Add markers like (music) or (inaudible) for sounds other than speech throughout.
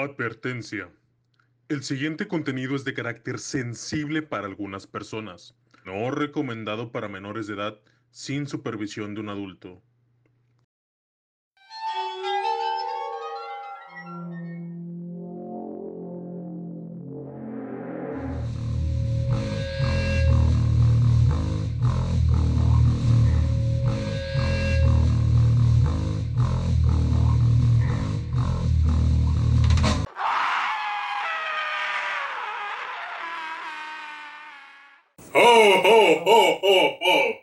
Advertencia. El siguiente contenido es de carácter sensible para algunas personas. No recomendado para menores de edad sin supervisión de un adulto. ¡Oh, oh, oh, oh, oh!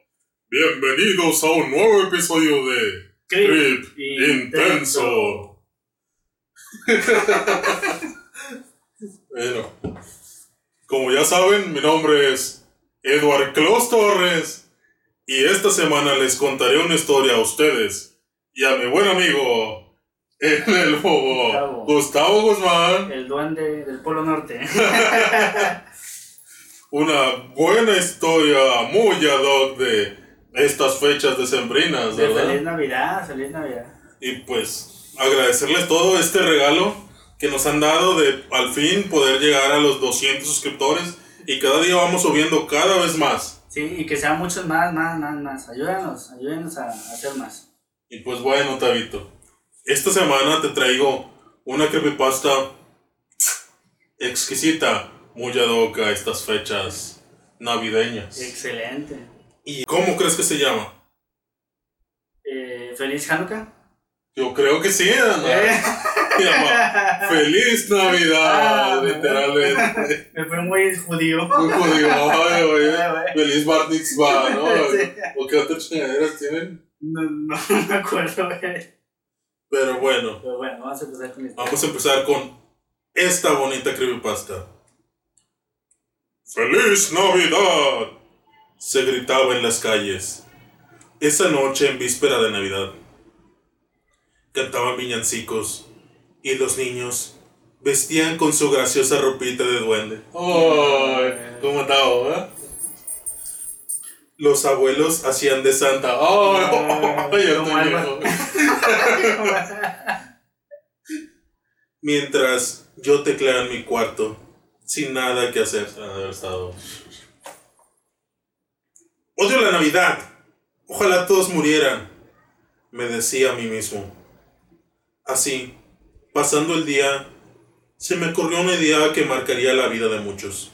Bienvenidos a un nuevo episodio de Creep Creep Intenso. (laughs) bueno, como ya saben, mi nombre es Edward Clos Torres y esta semana les contaré una historia a ustedes y a mi buen amigo, el bobo Gustavo. Gustavo Guzmán. El duende del Polo Norte. (laughs) una buena historia muy ad hoc de estas fechas decembrinas, De ¿verdad? feliz Navidad, feliz Navidad. Y pues agradecerles todo este regalo que nos han dado de al fin poder llegar a los 200 suscriptores y cada día vamos subiendo cada vez más. Sí, y que sean muchos más, más, más, más. Ayúdanos, ayúdenos a, a hacer más. Y pues bueno, Tabito, esta semana te traigo una creepypasta exquisita, muy ad hoc a estas fechas navideñas. Excelente. ¿Y cómo crees que se llama? Eh, feliz Hanukkah. Yo creo que sí. Eh, (laughs) Se llama Feliz Navidad, Ah, literalmente. Me fue muy judío. Muy jodido, (laughs) ay, güey. Feliz Bar Mitzvah, ¿no? (laughs) Sí. ¿O qué otras chingaderas tienen? No, no me acuerdo. Pero bueno, Pero bueno, vamos a empezar con esto. vamos a empezar con esta bonita creepypasta. ¡Feliz Navidad! Se gritaba en las calles. Esa noche en víspera de Navidad. Cantaban villancicos y los niños vestían con su graciosa ropita de duende. ¡Ay! ¿Cómo estaba, eh? Los abuelos hacían de Santa. ¡Ay! (laughs) Mientras yo tecleaba en mi cuarto, sin nada que hacer. Haber estado. Odio la Navidad. Ojalá todos murieran. Me decía a mí mismo. Así, pasando el día, se me ocurrió una idea que marcaría la vida de muchos.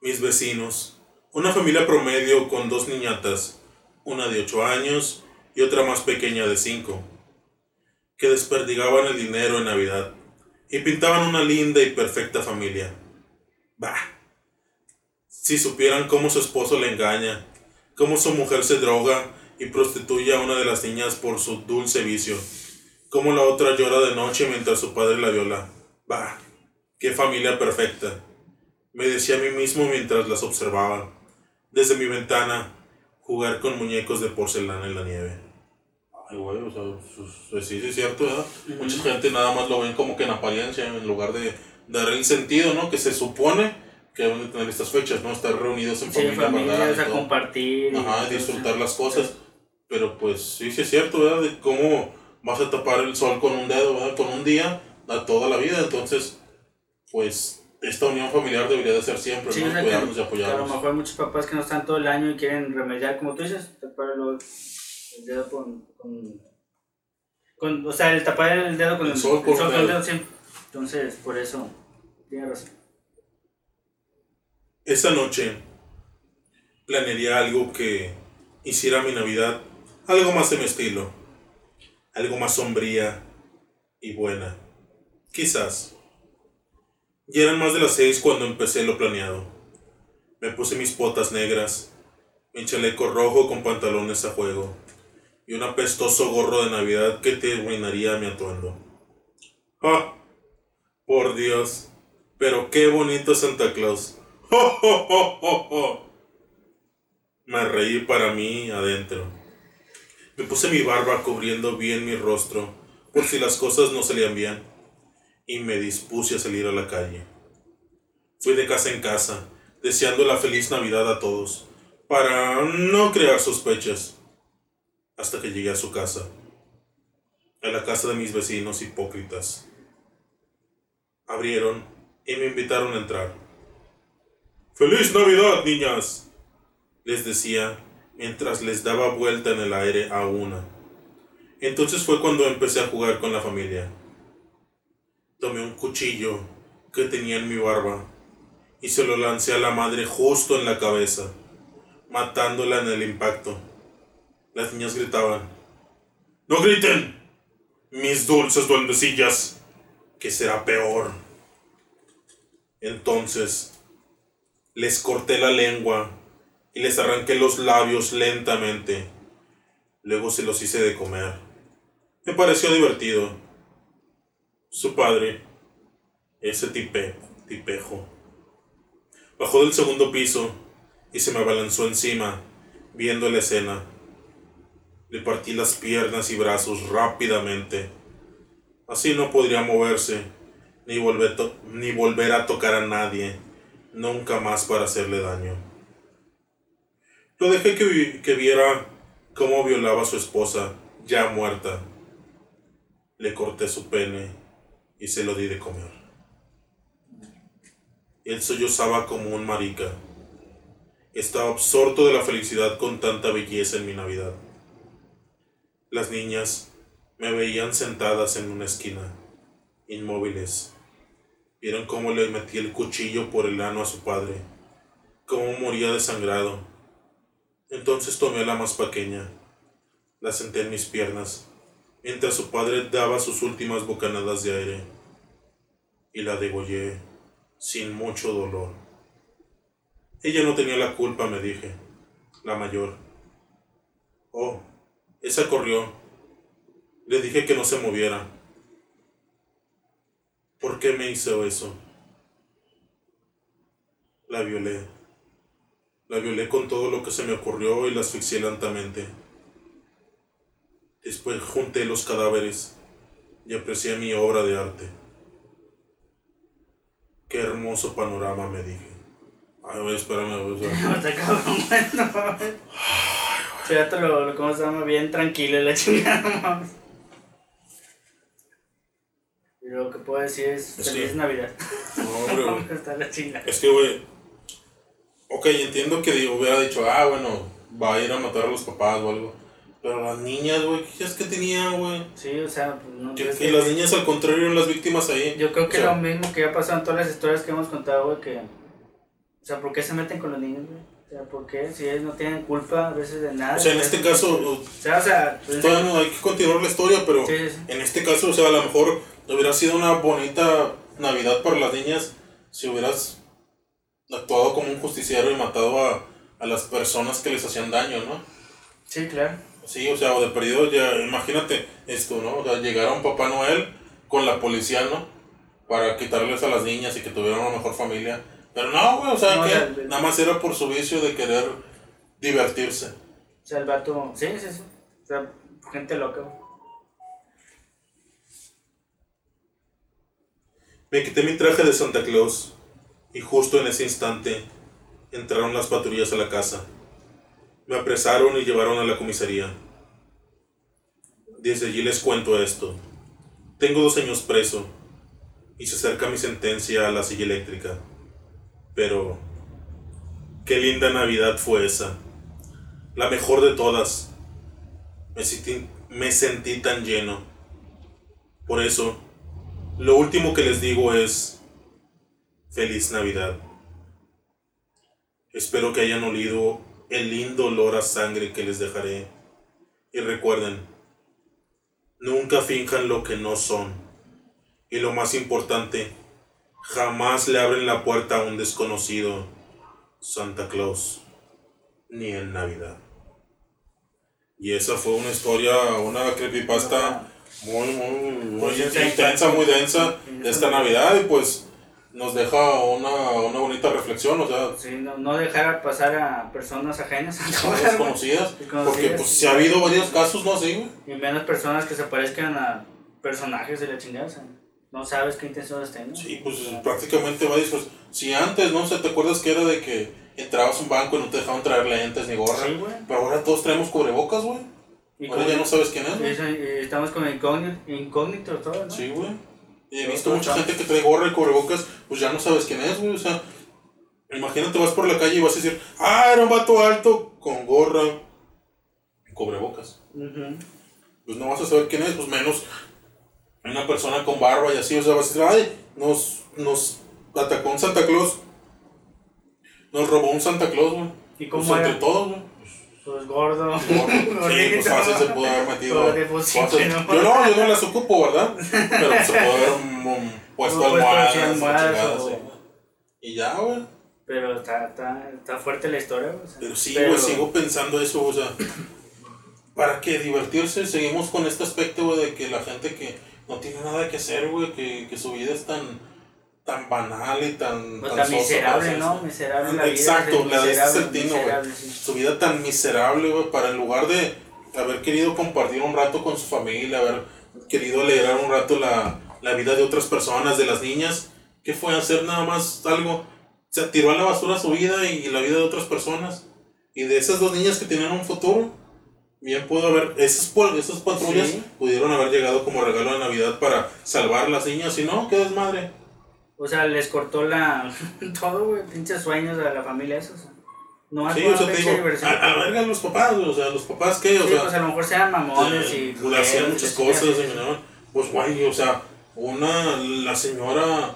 Mis vecinos, una familia promedio con dos niñatas, una de 8 años y otra más pequeña de 5, que desperdigaban el dinero en Navidad y pintaban una linda y perfecta familia. Bah, si supieran cómo su esposo le engaña, cómo su mujer se droga y prostituye a una de las niñas por su dulce vicio, cómo la otra llora de noche mientras su padre la viola. Bah, qué familia perfecta, me decía a mí mismo mientras las observaba, desde mi ventana, jugar con muñecos de porcelana en la nieve. Ay, güey, o sea, pues, sí, sí es cierto, ¿verdad? Mucha gente nada más lo ven como que en apariencia, en lugar de dar el sentido, ¿no? Que se supone que deben de tener estas fechas, ¿no? Estar reunidos en Sí, familia, familias ¿verdad? Y a todo. compartir. Ajá, disfrutar las cosas. Pero pues sí, sí es cierto, ¿verdad? De cómo vas a tapar el sol con un dedo, ¿verdad? Con un día, a toda la vida. Entonces, pues esta unión familiar debería de ser siempre, Sí, ¿no? o sea, Cuidarnos y que a lo apoyarnos. mejor hay muchos papás que no están todo el año y quieren remediar, como tú dices, tapar lo- el dedo con, con, con- O sea, el tapar el dedo con El sol con el el dedo. sí. Entonces, por eso, tienes razón. Esa noche planearía algo que hiciera mi Navidad algo más de mi estilo. Algo más sombría y buena. Quizás. Ya eran más de las seis cuando empecé lo planeado. Me puse mis botas negras, mi chaleco rojo con pantalones a juego y un apestoso gorro de Navidad que terminaría mi atuendo. ¡Ah! Por Dios, pero qué bonito Santa Claus. ¡Oh, oh, oh, oh, oh! Me reí para mí adentro. Me puse mi barba cubriendo bien mi rostro, por si las cosas no salían bien, y me dispuse a salir a la calle. Fui de casa en casa, deseando la feliz Navidad a todos, para no crear sospechas, hasta que llegué a su casa, a la casa de mis vecinos hipócritas. Abrieron y me invitaron a entrar. ¡Feliz Navidad, niñas! Les decía mientras les daba vuelta en el aire a una. Entonces fue cuando empecé a jugar con la familia. Tomé un cuchillo que tenía en mi barba y se lo lancé a la madre justo en la cabeza, matándola en el impacto. Las niñas gritaban, ¡No griten! Mis dulces duendecillas, que será peor. Entonces, les corté la lengua y les arranqué los labios lentamente. Luego se los hice de comer. Me pareció divertido. Su padre, ese tipe, tipejo, bajó del segundo piso y se me abalanzó encima, viendo la escena. Le partí las piernas y brazos rápidamente. Así no podría moverse, ni volver, ni volver a tocar a nadie, nunca más para hacerle daño. Lo dejé que, que viera cómo violaba a su esposa, ya muerta. Le corté su pene y se lo di de comer. Él sollozaba como un marica. Estaba absorto de la felicidad con tanta belleza en mi Navidad. Las niñas me veían sentadas en una esquina, inmóviles. Vieron cómo le metí el cuchillo por el ano a su padre, cómo moría desangrado. Entonces tomé a la más pequeña, la senté en mis piernas, mientras su padre daba sus últimas bocanadas de aire, y la degollé sin mucho dolor. Ella no tenía la culpa, me dije, la mayor. Oh, esa corrió. Le dije que no se moviera. ¿Por qué me hizo eso? La violé. La violé con todo lo que se me ocurrió y la asfixié lentamente. Después junté los cadáveres y aprecié mi obra de arte. Qué hermoso panorama, me dije. Ay, espérame, cabrón, (laughs) bueno. Fíjate lo, lo, ¿cómo se llama? Bien tranquilo la (laughs) chingada. Y lo que puedo decir es, Es feliz que- Navidad. No, (laughs) hombre, güey. Está la chingada. Es que, güey. Ok, entiendo que digo, hubiera dicho, ah, bueno, va a ir a matar a los papás o algo. Pero las niñas, güey, ¿qué es que tenían, güey? Sí, o sea, pues no Que, que las niñas al contrario eran las víctimas ahí. Yo creo que O sea, lo mismo que ya pasado en todas las historias que hemos contado, güey, que... O sea, ¿por qué se meten con los niños, güey? O sea, ¿por qué? Si ellos no tienen culpa a veces de nada. O sea, en güey. este caso, O sea, o sea... pues, todavía no hay que continuar la historia, pero sí, sí. en este caso, o sea, a lo mejor hubiera sido una bonita Navidad para las niñas si hubieras actuado como un justiciero y matado a, a las personas que les hacían daño, ¿no? Sí, claro. Sí, o sea, o de perdido ya, imagínate esto, ¿no? O sea, llegar a un Papá Noel con la policía, ¿no? Para quitarles a las niñas y que tuvieran una mejor familia. Pero no, güey, o sea, No, que ya, ya. nada más era por su vicio de querer divertirse. O sea, el vato... Sí, sí, sí. O sea, gente loca, güey. Me quité mi traje de Santa Claus y justo en ese instante entraron las patrullas a la casa. Me apresaron y llevaron a la comisaría. Desde allí les cuento esto. Tengo dos años preso y se acerca mi sentencia a la silla eléctrica. Pero, qué linda Navidad fue esa. La mejor de todas. Me sentí, tan lleno. Por eso, lo último que les digo es feliz Navidad. Espero que hayan olido el lindo olor a sangre que les dejaré. Y recuerden, nunca finjan lo que no son. Y lo más importante, jamás le abren la puerta a un desconocido, Santa Claus, ni en Navidad. Y esa fue una historia, una creepypasta muy, muy, muy Pues intensa, muy densa de esta Navidad y pues nos deja una, una bonita reflexión, o sea, Sí, no, no dejar pasar a personas ajenas a güey. desconocidas, Desconocidas. porque pues si ha habido varios casos, ¿no? Güey. Y menos personas que se parezcan a personajes de la chingada. No sabes qué intenciones tienen. Sí, pues prácticamente va pues, si antes, ¿no? O sea, ¿te acuerdas que era de que entrabas a un banco y no te dejaban traer lentes ni gorra? Sí, güey. Pero ahora todos traemos cubrebocas, güey. Ahora ya no sabes quién es, eso, estamos con incógnitos, incógnitos todos, ¿no? Sí, güey. Y he visto mucha gente que trae gorra y cubrebocas, pues ya no sabes quién es, güey. O sea, imagínate, vas por la calle y vas a decir, ah, era un vato alto con gorra y cubrebocas. Pues no vas a saber quién es, pues menos una persona con barba y así. O sea, vas a decir, ay, nos, nos atacó un Santa Claus. Nos robó un Santa Claus, güey. ¿Y cómo Pues entre todos, güey. Pues gordo. (laughs) (laughs) Sí, pues fácil se pudo haber metido. ¿no? Yo no, yo no las ocupo, ¿verdad? Pero pues, se pudo haber puesto almohadas, almohadas chingada, o- sí. Y ya, güey. Pero está, está, está fuerte la historia. o sea, Pero sí, pero- güey, sigo pensando eso, o sea. ¿Para qué divertirse? Seguimos con este aspecto, güey, de que la gente que no tiene nada que hacer, güey, que, que su vida es tan, tan banal y tan. Pues tan tan sosa miserable, ¿no? Miserable la vida. Exacto, la de sentido, güey. sí. Su vida tan miserable, güey, para en lugar de haber querido compartir un rato con su familia, haber querido alegrar un rato la, la vida de otras personas, de las niñas, ¿qué fue? Hacer nada más algo. Se tiró a la basura su vida y, la vida de otras personas. Y de esas dos niñas que tenían un futuro, bien pudo haber, esas, esas patrullas Sí. pudieron haber llegado como regalo de Navidad para salvar a las niñas, y no, qué desmadre. O sea, les cortó la. (laughs) todo, güey. Pinches sueños a la familia, eso. O sea, no Sí, o sea, te digo, a, a verga los papás, o sea, los papás qué, o Sí, sea, pues a lo mejor sean mamones y. Eh, le hacían muchas y cosas, y miraban, pues guay, o sea, una, la señora,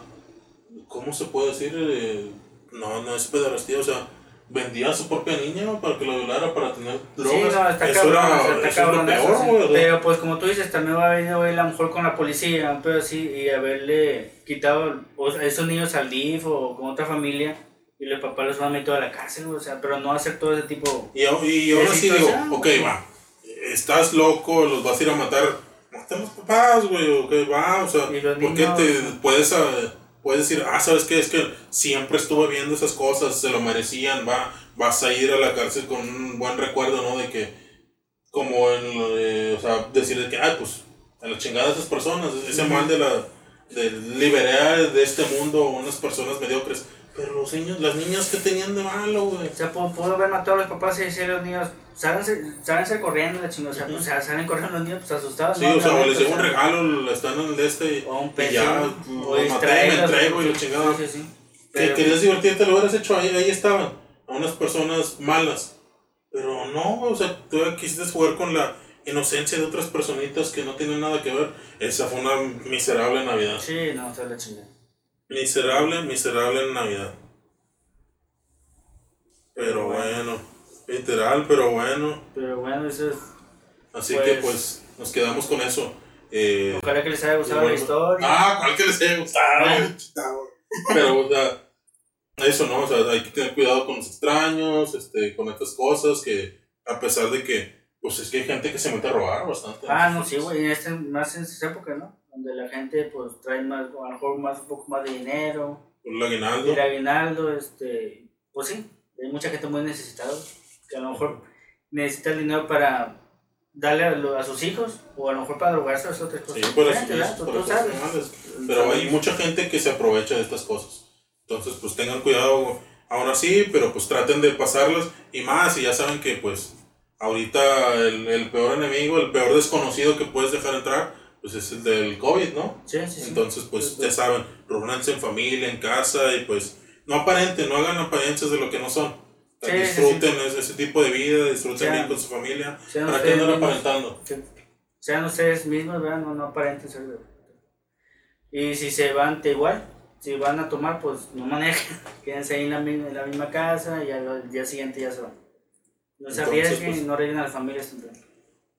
¿cómo se puede decir? Eh, no, no es pederastía, o sea, vendía a su propia niña para que la violara, para tener drogas. Sí, no, está eso cabrón, era, está cabrón lo eso, peor, sí. Pero pues como tú dices, también va a venir a lo mejor con la policía, un pedo así, y haberle quitado sea, esos niños al DIF o con otra familia, y los papás los van a meter a la cárcel, o sea, pero no hacer todo ese tipo... Y, y de así digo, ok, va, estás loco, los vas a ir a matar, mata a los papás, güey, ok, va, o sea, ¿por qué te puedes, ah, puedes decir, ah, ¿sabes qué? Es que siempre estuve viendo esas cosas, se lo merecían, va, vas a ir a la cárcel con un buen recuerdo, ¿no? De que, como en, lo de, o sea, decir de que, ay, pues, a la chingada de esas personas, ese mal de la, de liberar de este mundo unas personas mediocres, pero los niños, las niñas que tenían de malo, güey. O sea, pudo, pudo haber matado a los papás y decirle a los niños, sálense corriendo, la chingada, o sea, sea, salen corriendo los niños, pues asustados. Sí, ¿no? o sea, o les llevo un regalo, están en el de este y, O un y peso, ya, o lo maté, me entrego y lo chingado. Sí, sí, sí. Que querías divertirte, lo hubieras hecho ahí, ahí estaban, a unas personas malas. Pero no, o sea, tú quisiste jugar con la inocencia de otras personitas que no tienen nada que ver. Esa fue una miserable Navidad. Sí, no, está la chingada. Miserable, miserable Navidad. Pero bueno, literal, pero bueno. Pero bueno, eso es... Así Pues- que pues nos quedamos con eso. Eh, Ojalá que les haya gustado Bueno. la historia. Ah, cuál que les haya gustado. Pero, o sea, eso no, o sea, hay que tener cuidado con los extraños, este, con estas cosas que, a pesar de que, pues es que hay gente que se mete a robar bastante. Ah, no, sí, güey, en este, más en esta época, ¿no? Donde la gente, pues, trae más, a lo mejor más, un poco más de dinero, El aguinaldo. el aguinaldo, este, pues sí, hay mucha gente muy necesitada, que a lo mejor necesita el dinero para darle a, a sus hijos, o a lo mejor para drogarse a las otras Sí, cosas. sus- ¿verdad? Tú- para tú sus sabes. animales. Pero hay mucha gente que se aprovecha de estas cosas. Entonces, pues tengan cuidado aún así, pero pues traten de pasarlas y más, y ya saben que pues ahorita el, el peor enemigo, el peor desconocido que puedes dejar entrar, pues es el del COVID, ¿no? Sí, sí, sí. Entonces, pues ya saben, reúnanse en familia, en casa y pues no aparenten, no hagan apariencias de lo que no son. Sí, disfruten ese, ese tipo de vida, disfruten Sean- bien con su familia. ¿Para andan mismos. aparentando? Que sean ustedes mismos, ¿verdad? No, no aparenten ser. de- Y si se van, te igual. Si van a tomar, pues no manejen. (laughs) Quédense ahí en la, misma, en la misma casa y al día siguiente ya se van. No se arriesguen pues- y no reguen a las familias temprano.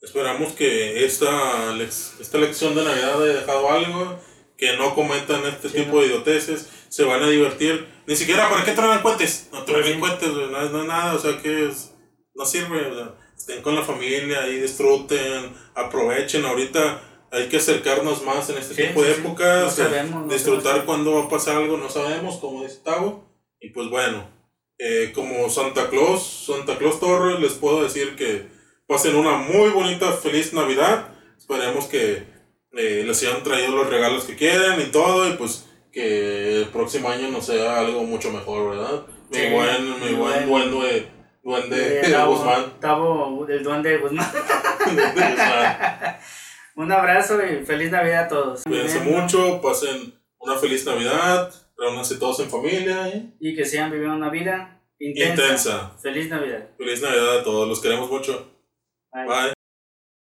Esperamos que esta, esta lección de Navidad haya dejado algo, que no cometan este Sí, tipo ¿no? de idioteces, se van a divertir. Ni siquiera, ¿para qué traen cohetes? No traen Sí. cohetes, no, es- no nada, o sea, que es, no sirve. o sea, estén con la familia, ahí disfruten, aprovechen. Ahorita hay que acercarnos más en este Sí, tipo de épocas, No o sea, disfrutar cuando va a pasar algo, no sabemos, como dice Tavo. Y pues bueno, eh, como Santa Claus, Santa Claus Torres, les puedo decir que pasen una muy bonita, feliz Navidad. Esperemos que eh, les hayan traído los regalos que quieren y todo, y pues que el próximo año nos sea algo mucho mejor, ¿verdad? Mi buen, mi buen buen. duende, duende Eh, (laughs) Guzmán. Tavo, el duende de Guzmán. (laughs) (laughs) Un abrazo y feliz Navidad a todos. Cuídense mucho, pasen una feliz Navidad, reúnanse todos en familia. ¿eh? Y que sigan viviendo una vida intensa. Intensa. Feliz Navidad. Feliz Navidad a todos, los queremos mucho. Bye. Bye.